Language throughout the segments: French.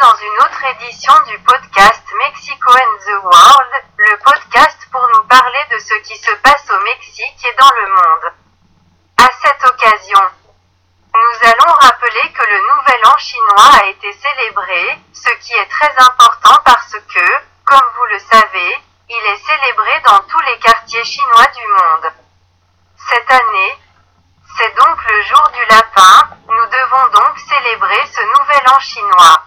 dans une autre édition du podcast Mexico and the World, le podcast pour nous parler de ce qui se passe au Mexique et dans le monde. À cette occasion, nous allons rappeler que le Nouvel An chinois a été célébré, ce qui est très important parce que, comme vous le savez, il est célébré dans tous les quartiers chinois du monde. Cette année, c'est donc le jour du lapin, nous devons donc célébrer ce nouvel an chinois.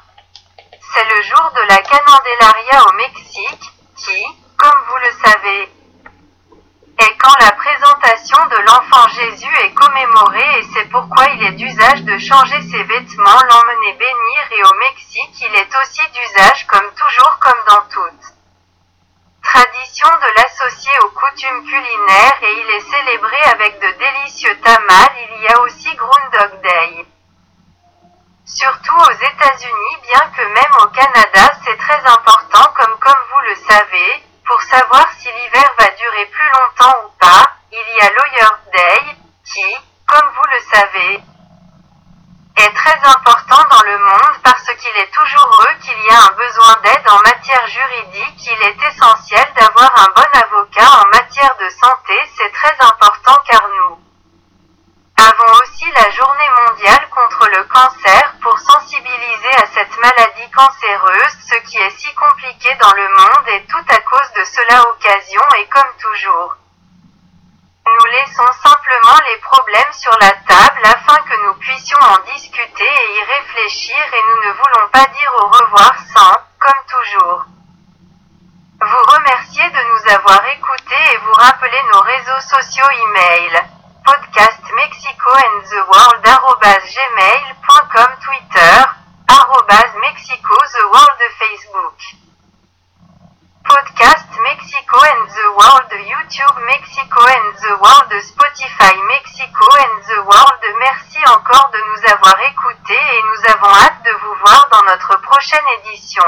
C'est le jour de la Candelaria au Mexique, qui, comme vous le savez, est quand la présentation de l'enfant Jésus est commémorée et c'est pourquoi il est d'usage de changer ses vêtements, l'emmener bénir et au Mexique il est aussi d'usage comme toujours comme dans toutes tradition de l'associer aux coutumes culinaires et il est célébré avec de délicieux tamales. Il y a aussi Groundhog Day. États-Unis, bien que même au Canada, c'est très important comme comme vous le savez, pour savoir si l'hiver va durer plus longtemps ou pas, il y a Lawyer Day, qui, comme vous le savez, est très important dans le monde parce qu'il est toujours heureux qu'il y a un besoin d'aide en matière juridique. Il est essentiel d'avoir un bon avocat en matière de santé, c'est très important car nous avons aussi la journée mondiale contre le cancer pour sensibiliser à cette maladie cancéreuse, ce qui est si compliqué dans le monde et tout à cause de cela occasion et comme toujours. Nous laissons simplement les problèmes sur la table afin que nous puissions en discuter et y réfléchir et nous ne voulons pas dire au revoir sans, comme toujours, vous remercier de nous avoir écoutés et vous rappeler nos réseaux sociaux e-mail. Podcast Mexico and the World gmail.com Twitter arrobas Mexico the World Facebook Podcast Mexico and the World YouTube Mexico and the World Spotify Mexico and the World Merci encore de nous avoir écoutés et nous avons hâte de vous voir dans notre prochaine édition.